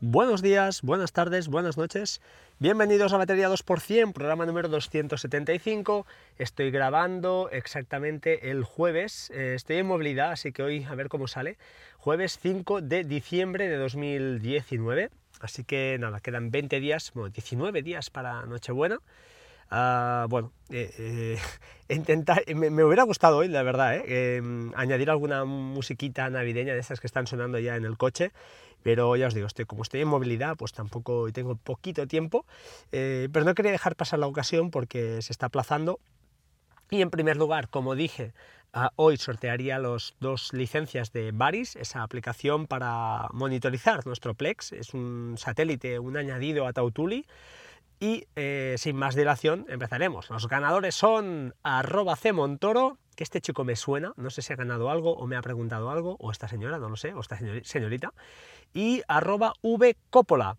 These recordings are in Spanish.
Buenos días, buenas tardes, buenas noches. Bienvenidos a Batería 2%, programa número 275. Estoy grabando exactamente el jueves. Eh, estoy en movilidad, así que hoy a ver cómo sale. Jueves 5 de diciembre de 2019. Así que nada, quedan 20 días, bueno, 19 días para Nochebuena. Ah, bueno, eh, eh, me, hubiera gustado hoy, la verdad, eh, añadir alguna musiquita navideña de estas que están sonando ya en el coche, pero ya os digo, estoy, como estoy en movilidad, pues tampoco tengo poquito tiempo, pero no quería dejar pasar la ocasión porque se está aplazando. Y en primer lugar, como dije, ah, hoy sortearía las dos licencias de Baris, esa aplicación para monitorizar nuestro Plex, es un satélite, un añadido a Tautuli, y eh, sin más dilación empezaremos. Los ganadores son arroba que este chico me suena, no sé si ha ganado algo o me ha preguntado algo, o esta señora, no lo sé, o esta señorita, y arroba vcoppola.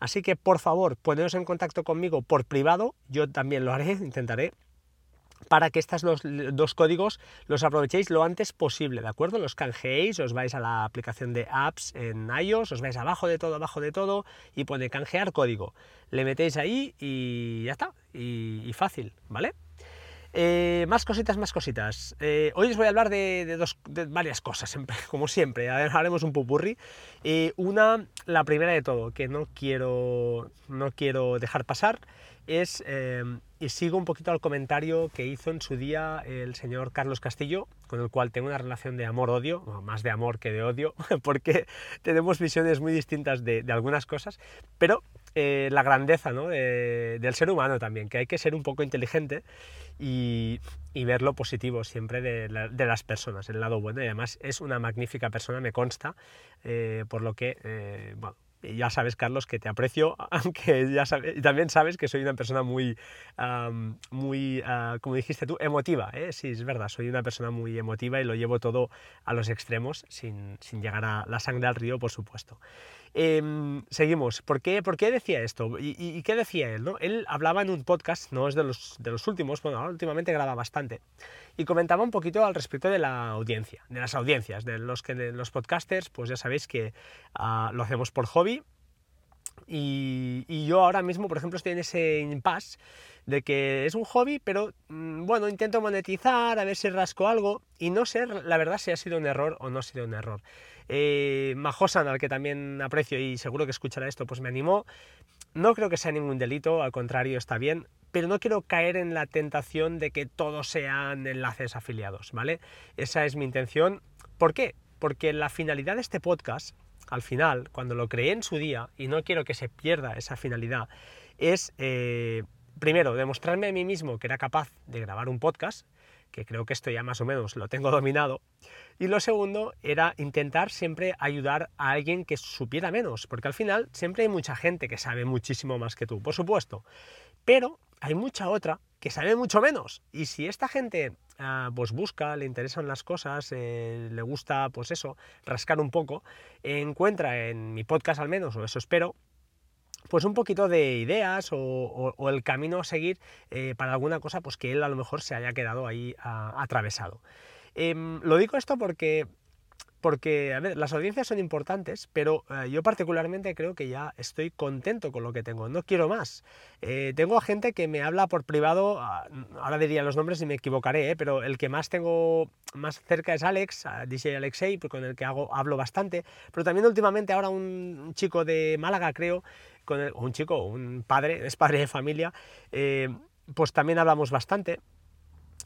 Así que por favor, poneros en contacto conmigo por privado, yo también lo haré, intentaré para que estos dos, códigos los aprovechéis lo antes posible, ¿de acuerdo? Los canjeéis, os vais a la aplicación de apps en iOS, os vais abajo de todo, abajo de todo, y pone canjear código. Le metéis ahí y ya está, y, fácil, ¿vale? Eh, más cositas, más cositas. Eh, hoy os voy a hablar de, dos, varias cosas, como siempre. Haremos un pupurri. Eh, una, la primera de todo, que no quiero, no quiero dejar pasar, es y sigo un poquito al comentario que hizo en su día el señor Carlos Castillo, con el cual tengo una relación de amor-odio, más de amor que de odio, porque tenemos visiones muy distintas de, algunas cosas, pero eh, la grandeza del ser humano también, que hay que ser un poco inteligente y, ver lo positivo siempre de, las personas, el lado bueno, y además es una magnífica persona, me consta, eh, por lo que, eh, bueno, ya sabes, Carlos, que te aprecio, aunque ya sabes, y también sabes que soy una persona muy, muy ah, como dijiste tú, emotiva. ¿eh? Sí, es verdad, soy una persona muy emotiva y lo llevo todo a los extremos, sin, sin llegar a la sangre al río, por supuesto. Em, seguimos. ¿Por qué, ¿Por qué, decía esto? ¿Y, qué decía él? ¿no? Él hablaba en un podcast, no es de los, de los últimos, bueno, últimamente graba bastante, y comentaba un poquito al respecto de la audiencia, de las audiencias, de los, que, de los podcasters, pues ya sabéis que ah, lo hacemos por hobby, y, yo ahora mismo, por ejemplo, estoy en ese impasse de que es un hobby, pero mm, bueno, intento monetizar, a ver si rasco algo, y no sé, la verdad, si ha sido un error o no ha sido un error. Eh, Majosan, al que también aprecio y seguro que escuchará esto, pues me animó. No creo que sea ningún delito, al contrario, está bien, pero no quiero caer en la tentación de que todos sean enlaces afiliados, ¿vale? Esa es mi intención. ¿Por qué? Porque la finalidad de este podcast, al final, cuando lo creé en su día, y no quiero que se pierda esa finalidad, es, eh, primero, demostrarme a mí mismo que era capaz de grabar un podcast, que creo que esto ya más o menos lo tengo dominado. Y lo segundo era intentar siempre ayudar a alguien que supiera menos, porque al final siempre hay mucha gente que sabe muchísimo más que tú, por supuesto, pero hay mucha otra que sabe mucho menos. Y si esta gente ah, pues busca, le interesan las cosas, eh, le gusta pues eso, rascar un poco, encuentra en mi podcast al menos, o eso espero, pues un poquito de ideas o, el camino a seguir eh, para alguna cosa pues que él a lo mejor se haya quedado ahí atravesado. Em, lo digo esto porque porque, a ver, las audiencias son importantes, pero eh, yo particularmente creo que ya estoy contento con lo que tengo, no quiero más. Eh, tengo gente que me habla por privado, ah, ahora diría los nombres y me equivocaré, pero el que más tengo más cerca es Alex, DJ Alexei, con el que hago, hablo bastante, pero también últimamente ahora un chico de Málaga, creo, con un chico, un padre, es padre de familia, eh, pues también hablamos bastante.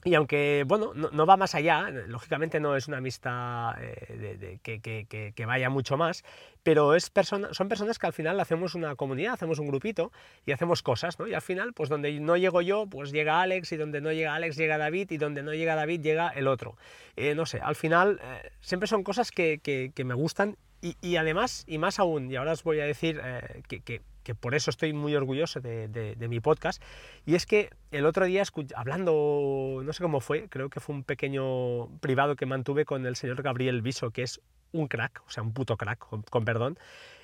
Y aunque, bueno, no, va más allá, lógicamente no es una amistad eh, que, vaya mucho más, pero es son personas que al final hacemos una comunidad, hacemos un grupito y hacemos cosas, ¿no? Y al final, pues donde no llego yo, pues llega Alex, y donde no llega Alex llega David, y donde no llega David llega el otro. Eh, no sé, al final siempre son cosas que, me gustan y, además, y más aún, y ahora os voy a decir que que por eso estoy muy orgulloso de, mi podcast, y es que el otro día, hablando, no sé cómo fue, creo que fue un pequeño privado que mantuve con el señor Gabriel Viso, que es un crack, o sea, un puto crack, con, perdón,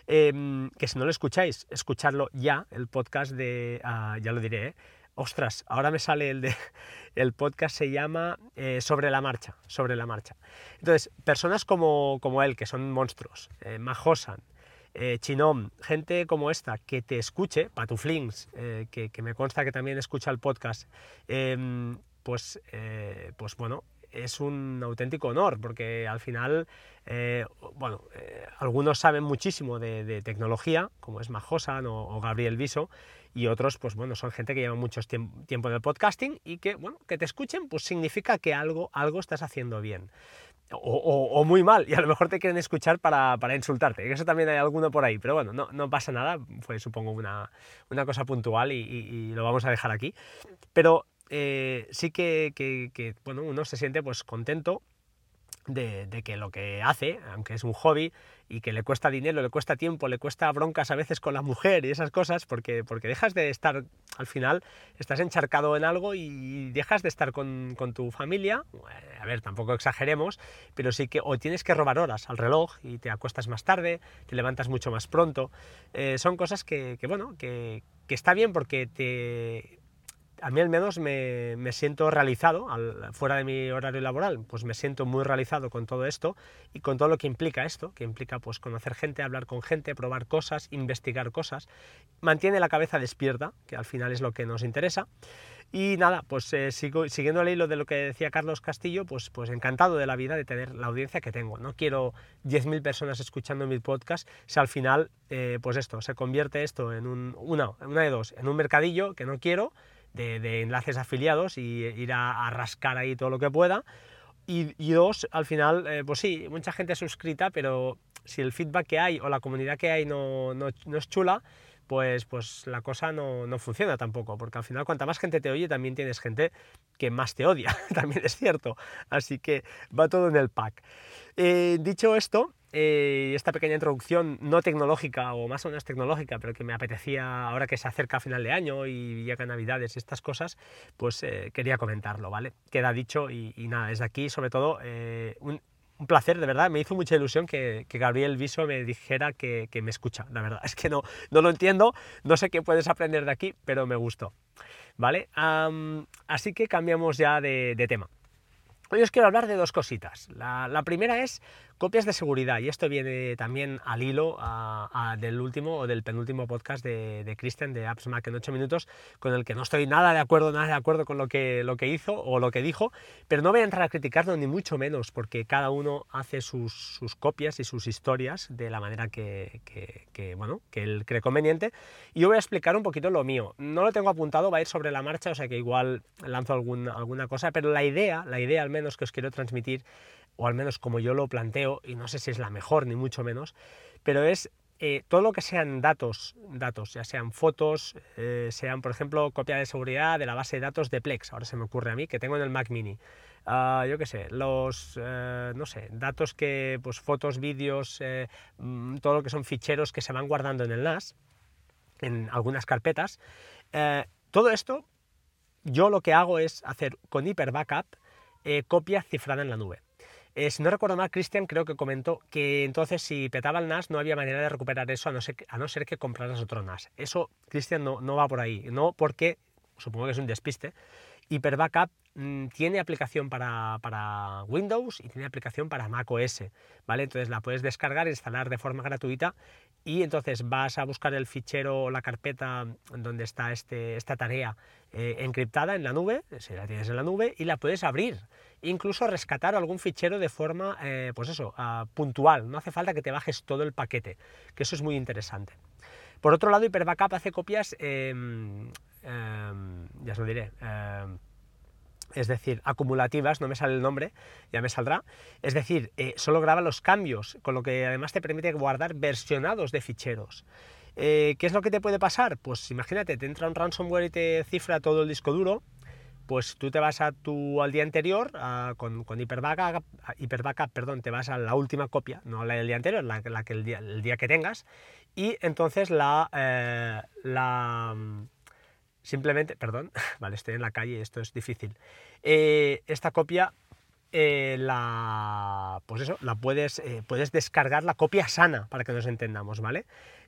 em, que si no lo escucháis, escucharlo ya, el podcast de, ah, ya lo diré, ¿eh? ostras, ahora me sale el el podcast se llama eh, Sobre la Marcha, Sobre la Marcha. Entonces, personas como, como él, que son monstruos, eh, Majosan, eh, Chinom, gente como esta que te escuche, Patuflings, eh, que, que, me consta que también escucha el podcast, em, pues, eh, pues bueno, es un auténtico honor, porque al final, eh, bueno, algunos saben muchísimo de, de, tecnología, como es Majosan o, o, Gabriel Viso, y otros, pues bueno, son gente que lleva mucho tiempo en el podcasting y que, bueno, que te escuchen, pues significa que algo, algo estás haciendo bien. O, o, muy mal, y a lo mejor te quieren escuchar para, para insultarte, eso también hay alguno por ahí, pero bueno, no, no pasa nada, fue supongo una, una cosa puntual y, y, y, lo vamos a dejar aquí. Pero eh, sí que, que, que, bueno, uno se siente pues contento de, que lo que hace, aunque es un hobby y que le cuesta dinero, le cuesta tiempo, le cuesta broncas a veces con la mujer y esas cosas, porque, porque dejas de estar, al final, estás encharcado en algo y dejas de estar con, con tu familia, a ver, tampoco exageremos, pero sí que o tienes que robar horas al reloj y te acuestas más tarde, te levantas mucho más pronto, eh, son cosas que, que bueno, que, que está bien porque te a mí al menos me, me siento realizado, al, fuera de mi horario laboral, pues me siento muy realizado con todo esto y con todo lo que implica esto, que implica pues conocer gente, hablar con gente, probar cosas, investigar cosas, mantiene la cabeza despierta, que al final es lo que nos interesa. Y nada, pues eh, siguiendo el hilo de lo que decía Carlos Castillo, pues, pues encantado de la vida de tener la audiencia que tengo. No quiero 10.000 personas escuchando mi podcast si al final, eh, pues esto, se convierte esto en un, una, una de dos, en un mercadillo que no quiero, de, enlaces afiliados y ir a, a, rascar ahí todo lo que pueda. Y, dos, al final, eh, pues sí, mucha gente suscrita, pero si el feedback que hay o la comunidad que hay no, no, no es chula, pues, pues la cosa no, no, funciona tampoco, porque al final cuanta más gente te oye, también tienes gente que más te odia, también es cierto. Así que va todo en el pack. Eh, dicho esto, eh, esta pequeña introducción no tecnológica o más o menos tecnológica, pero que me apetecía ahora que se acerca a final de año y llega Navidades y estas cosas, pues eh, quería comentarlo, ¿vale? Queda dicho y, nada, desde aquí sobre todo eh, un, placer, de verdad, me hizo mucha ilusión que, Gabriel Viso me dijera que, me escucha, la verdad, es que no, no lo entiendo, no sé qué puedes aprender de aquí, pero me gustó, ¿vale? Así que cambiamos ya de, de tema. Hoy os quiero hablar de dos cositas. La, la, primera es copias de seguridad, y esto viene también al hilo del último o del penúltimo podcast de, de Christian de Apps Mac en 8 minutos, con el que no estoy nada de acuerdo, nada de acuerdo con lo que, lo que hizo o lo que dijo, pero no voy a entrar a criticarlo ni mucho menos, porque cada uno hace sus, sus copias y sus historias de la manera que, bueno, que él cree conveniente, y yo voy a explicar un poquito lo mío. No lo tengo apuntado, va a ir sobre la marcha, o sea que igual lanzo algún, alguna cosa, pero la idea, la idea al menos que os quiero transmitir o al menos como yo lo planteo, y no sé si es la mejor ni mucho menos, pero es eh, todo lo que sean datos, datos, ya sean fotos, eh, sean por ejemplo copia de seguridad de la base de datos de Plex, ahora se me ocurre a mí, que tengo en el Mac Mini. Uh, yo qué sé, los, uh, no sé, datos que, pues fotos, vídeos, eh, mm, todo lo que son ficheros que se van guardando en el NAS, en algunas carpetas. Eh, todo esto, yo lo que hago es hacer con Hyper Backup eh, copia cifrada en la nube. Eh, si no recuerdo mal, Christian creo que comentó que entonces si petaba el NAS no había manera de recuperar eso a no ser que, compraras otro NAS. Eso, Christian, no, va por ahí. No porque, supongo que es un despiste, Hyper Backup mmm, tiene aplicación para, Windows y tiene aplicación para Mac OS, ¿vale? Entonces la puedes descargar, instalar de forma gratuita y entonces vas a buscar el fichero o la carpeta donde está este, esta tarea eh, encriptada en la nube, si la tienes en la nube, y la puedes abrir. Incluso rescatar algún fichero de forma, eh, pues eso, uh, puntual. No hace falta que te bajes todo el paquete, que eso es muy interesante. Por otro lado, Hyperbackup hace copias, eh, ya os lo diré, es decir, acumulativas, no me sale el nombre, ya me saldrá, es decir, eh, solo graba los cambios, con lo que además te permite guardar versionados de ficheros. Eh, ¿Qué es lo que te puede pasar? Pues imagínate, te entra un ransomware y te cifra todo el disco duro, pues tú te vas a tu, al día anterior a, con, con Hyperbackup, perdón, te vas a la última copia, no la del día anterior, la, la que el día, el día que tengas, y entonces la, eh, la simplemente, perdón, vale, estoy en la calle, esto es difícil. Eh, esta copia, eh, la, pues eso, la puedes, eh, puedes descargar la copia sana para que nos entendamos, ¿vale?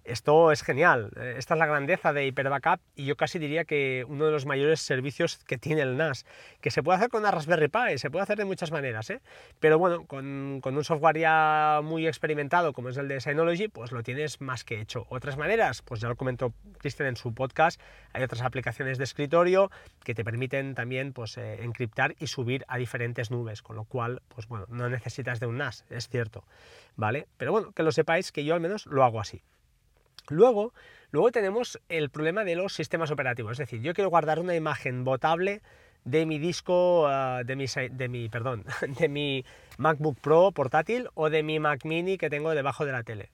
Esto es genial, eh, esta es la grandeza de Hyper Backup y yo casi diría que uno de los mayores servicios que tiene el NAS, que se puede hacer con una Raspberry Pi, se puede hacer de muchas maneras, ¿eh? pero bueno, con, un software ya muy experimentado como es el de Synology, pues lo tienes más que hecho. Otras maneras, pues ya lo comentó Cristian en su podcast, hay otras aplicaciones de escritorio que te permiten también pues, eh, encriptar y subir a diferentes nubes, con lo cual, pues bueno, no necesitas de un NAS, es cierto, ¿vale? Pero bueno, que lo sepáis que yo al menos lo hago así. Luego, luego tenemos el problema de los sistemas operativos, es decir, yo quiero guardar una imagen botable de mi disco, ah, de, mi, de, mi, perdón, de mi MacBook Pro portátil o de mi Mac Mini que tengo debajo de la tele.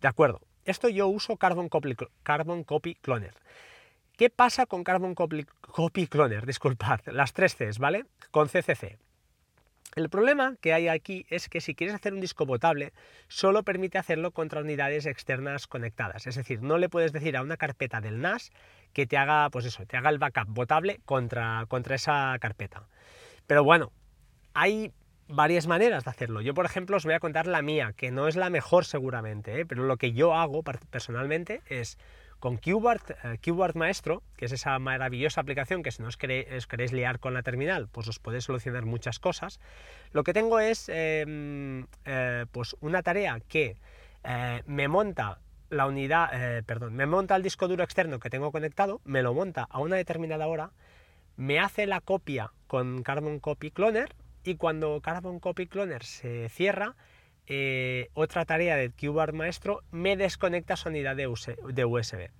De acuerdo, esto yo uso Carbon Copy, Carbon Copy Cloner. ¿Qué pasa con Carbon Copy, Copy Cloner? Disculpad, las tres Cs, ¿vale? Con CCC. El problema que hay aquí es que si quieres hacer un disco botable, solo permite hacerlo contra unidades externas conectadas. Es decir, no le puedes decir a una carpeta del NAS que te haga, pues eso, te haga el backup botable contra, contra esa carpeta. Pero bueno, hay varias maneras de hacerlo. Yo, por ejemplo, os voy a contar la mía, que no es la mejor seguramente, ¿eh? pero lo que yo hago personalmente es con QBart, eh, Maestro, que es esa maravillosa aplicación que si no os queréis, liar con la terminal, pues os puede solucionar muchas cosas, lo que tengo es em, eh, pues una tarea que eh, me monta la unidad, perdón, me monta el disco duro externo que tengo conectado, me lo monta a una determinada hora, me hace la copia con Carbon Copy Cloner y cuando Carbon Copy Cloner se cierra, eh, otra tarea de QBAR Maestro me desconecta su unidad de, USB.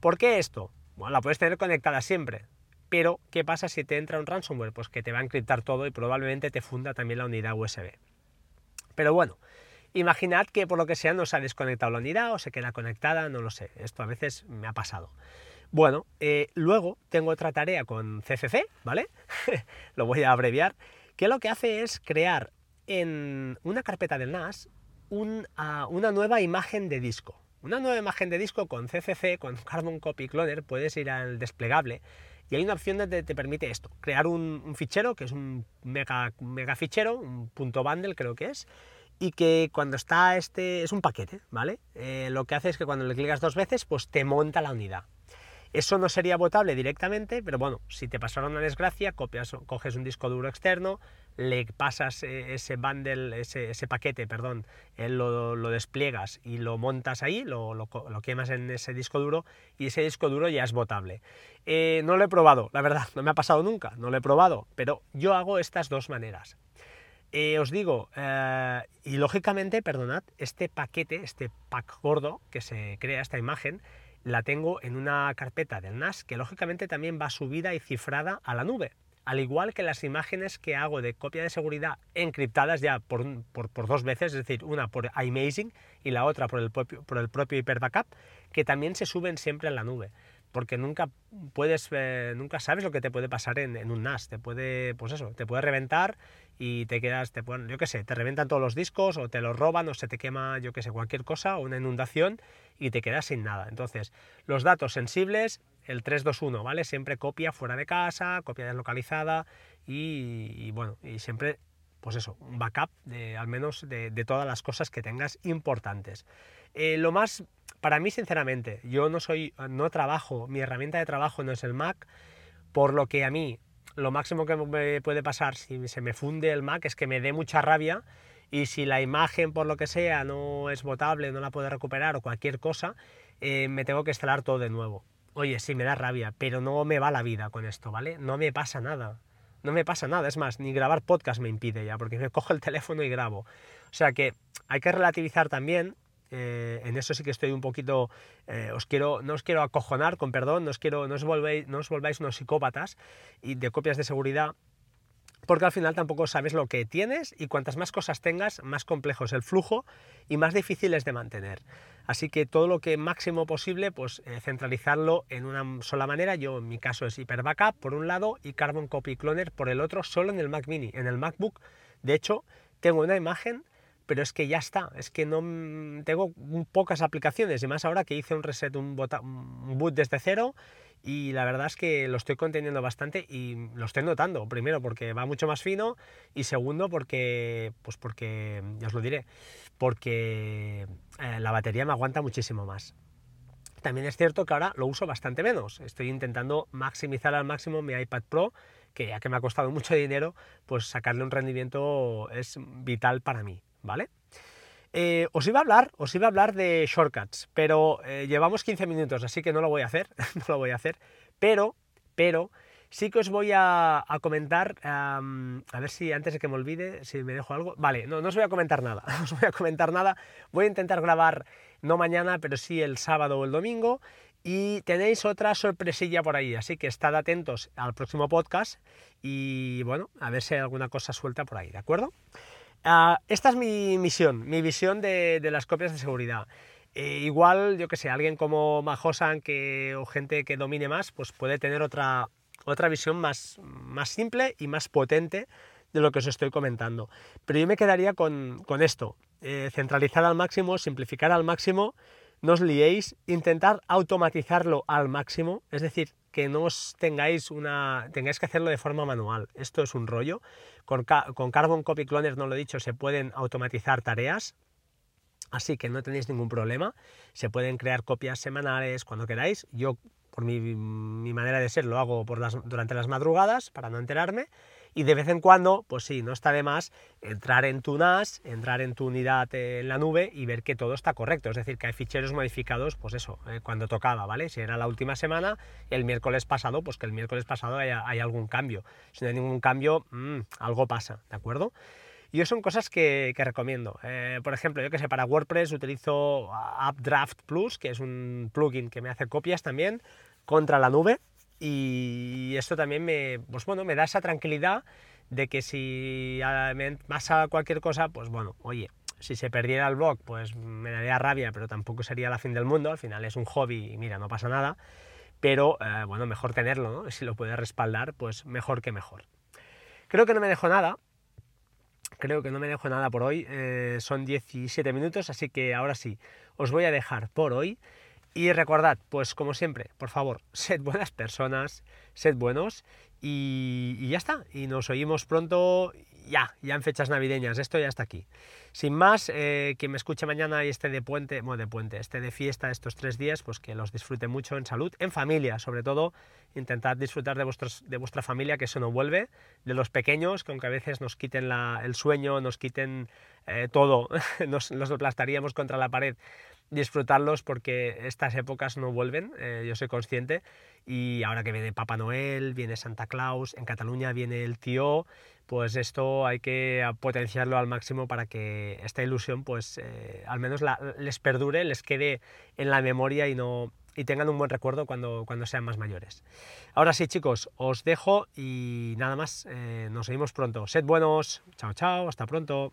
¿Por qué esto? Bueno, la puedes tener conectada siempre, pero ¿qué pasa si te entra un ransomware? Pues que te va a encriptar todo y probablemente te funda también la unidad USB. Pero bueno, imaginad que por lo que sea no se ha desconectado la unidad o se queda conectada, no lo sé, esto a veces me ha pasado. Bueno, eh, luego tengo otra tarea con CCC, ¿vale? lo voy a abreviar, que lo que hace es crear en una carpeta del NAS ah, una nueva imagen de disco. Una nueva imagen de disco con CCC, con Carbon Copy Cloner, puedes ir al desplegable y hay una opción donde te permite esto, crear un, fichero, que es un mega, mega fichero, un punto bundle creo que es, y que cuando está este, es un paquete, ¿vale? Eh, lo que hace es que cuando le clicas dos veces, pues te monta la unidad. Eso no sería votable directamente, pero bueno, si te pasara una desgracia, coges un disco duro externo, le pasas eh, ese bundle, ese, paquete, perdón, lo, lo, despliegas y lo montas ahí, lo, quemas en ese disco duro y ese disco duro ya es votable. Eh, no lo he probado, la verdad, no me ha pasado nunca, no lo he probado, pero yo hago estas dos maneras. Eh, os digo, y lógicamente, perdonad, este paquete, este pack gordo que se crea esta imagen, la tengo en una carpeta del NAS que lógicamente también va subida y cifrada a la nube. Al igual que las imágenes que hago de copia de seguridad encriptadas ya por, dos veces, es decir, una por iMazing y la otra por el propio, por el propio Hyper Backup, que también se suben siempre en la nube porque nunca puedes, eh, nunca sabes lo que te puede pasar en, un NAS, te puede, pues eso, te puede reventar y te quedas, te pueden, yo qué sé, te reventan todos los discos o te los roban o se te quema, yo qué sé, cualquier cosa o una inundación y te quedas sin nada. Entonces, los datos sensibles, el 321, ¿vale? Siempre copia fuera de casa, copia deslocalizada y, bueno, y siempre, pues eso, un backup de, al menos de, todas las cosas que tengas importantes. Eh, lo más para mí, sinceramente, yo no soy, no trabajo, mi herramienta de trabajo no es el Mac, por lo que a mí lo máximo que me puede pasar si se me funde el Mac es que me dé mucha rabia y si la imagen por lo que sea no es votable, no la puedo recuperar o cualquier cosa, eh, me tengo que instalar todo de nuevo. Oye, sí, me da rabia, pero no me va la vida con esto, ¿vale? No me pasa nada. No me pasa nada, es más, ni grabar podcast me impide ya, porque me cojo el teléfono y grabo. O sea que hay que relativizar también eh, en eso sí que estoy un poquito, eh, os quiero, no os quiero acojonar, con perdón, no os, quiero, no os, volvéis, no os volváis unos psicópatas y de copias de seguridad, porque al final tampoco sabes lo que tienes y cuantas más cosas tengas, más complejo es el flujo y más difícil es de mantener. Así que todo lo que máximo posible, pues eh, centralizarlo en una sola manera. Yo en mi caso es Hyper Backup por un lado y Carbon Copy Cloner por el otro, solo en el Mac Mini. En el MacBook, de hecho, tengo una imagen pero es que ya está, es que no tengo pocas aplicaciones y más ahora que hice un reset, un, boot desde cero y la verdad es que lo estoy conteniendo bastante y lo estoy notando, primero porque va mucho más fino y segundo porque, pues porque, ya os lo diré, porque eh, la batería me aguanta muchísimo más. También es cierto que ahora lo uso bastante menos. Estoy intentando maximizar al máximo mi iPad Pro, que ya que me ha costado mucho dinero, pues sacarle un rendimiento es vital para mí, ¿vale? Eh, os iba a hablar, os iba a hablar de shortcuts, pero eh, llevamos 15 minutos, así que no lo voy a hacer, no lo voy a hacer, pero, pero sí que os voy a, comentar, a ver si antes de que me olvide, si me dejo algo, vale, no, no os voy a comentar nada, no os voy a comentar nada, voy a intentar grabar no mañana, pero sí el sábado o el domingo, y tenéis otra sorpresilla por ahí, así que estad atentos al próximo podcast y bueno, a ver si hay alguna cosa suelta por ahí, ¿de acuerdo? Ah, esta es mi misión, mi visión de, las copias de seguridad. Eh, igual, yo que sé, alguien como Mahosan que, o gente que domine más, pues puede tener otra, otra visión más, más simple y más potente de lo que os estoy comentando. Pero yo me quedaría con, esto, eh, centralizar al máximo, simplificar al máximo, no os liéis, intentar automatizarlo al máximo, es decir, que no tengáis una tengáis que hacerlo de forma manual. Esto es un rollo. Con, Carbon Copy Cloner, no lo he dicho, se pueden automatizar tareas, así que no tenéis ningún problema. Se pueden crear copias semanales cuando queráis. Yo, por mi, manera de ser, lo hago por las, durante las madrugadas para no enterarme y de vez en cuando, pues sí, no está de más entrar en tu NAS, entrar en tu unidad en la nube y ver que todo está correcto, es decir, que hay ficheros modificados, pues eso, eh, cuando tocaba, ¿vale? Si era la última semana, el miércoles pasado, pues que el miércoles pasado haya, algún cambio. Si no hay ningún cambio, mm, algo pasa, ¿de acuerdo? Y son cosas que, recomiendo. Eh, por ejemplo, yo que sé, para WordPress utilizo Updraft Plus, que es un plugin que me hace copias también contra la nube, y esto también me, pues bueno, me da esa tranquilidad de que si pasa cualquier cosa, pues bueno, oye, si se perdiera el blog, pues me daría rabia, pero tampoco sería la fin del mundo, al final es un hobby y mira, no pasa nada, pero eh, bueno, mejor tenerlo, ¿no? Si lo puede respaldar, pues mejor que mejor. Creo que no me dejo nada, creo que no me dejo nada por hoy, eh, son 17 minutos, así que ahora sí, os voy a dejar por hoy. Y recordad, pues como siempre, por favor, sed buenas personas, sed buenos y, ya está. Y nos oímos pronto, ya, ya en fechas navideñas, esto ya está aquí. Sin más, eh, quien me escuche mañana y esté de puente, bueno, de puente, esté de fiesta estos tres días, pues que los disfrute mucho en salud, en familia, sobre todo, intentad disfrutar de, vuestros, de vuestra familia, que eso no vuelve, de los pequeños, que aunque a veces nos quiten el sueño, nos quiten eh, todo, nos, nos aplastaríamos contra la pared disfrutarlos porque estas épocas no vuelven, eh, yo soy consciente, y ahora que viene Papá Noel, viene Santa Claus, en Cataluña viene el tío, pues esto hay que potenciarlo al máximo para que esta ilusión pues eh, al menos les perdure, les quede en la memoria y no y tengan un buen recuerdo cuando, cuando sean más mayores. Ahora sí chicos, os dejo y nada más, eh, nos vemos pronto. Sed buenos, chao chao, hasta pronto.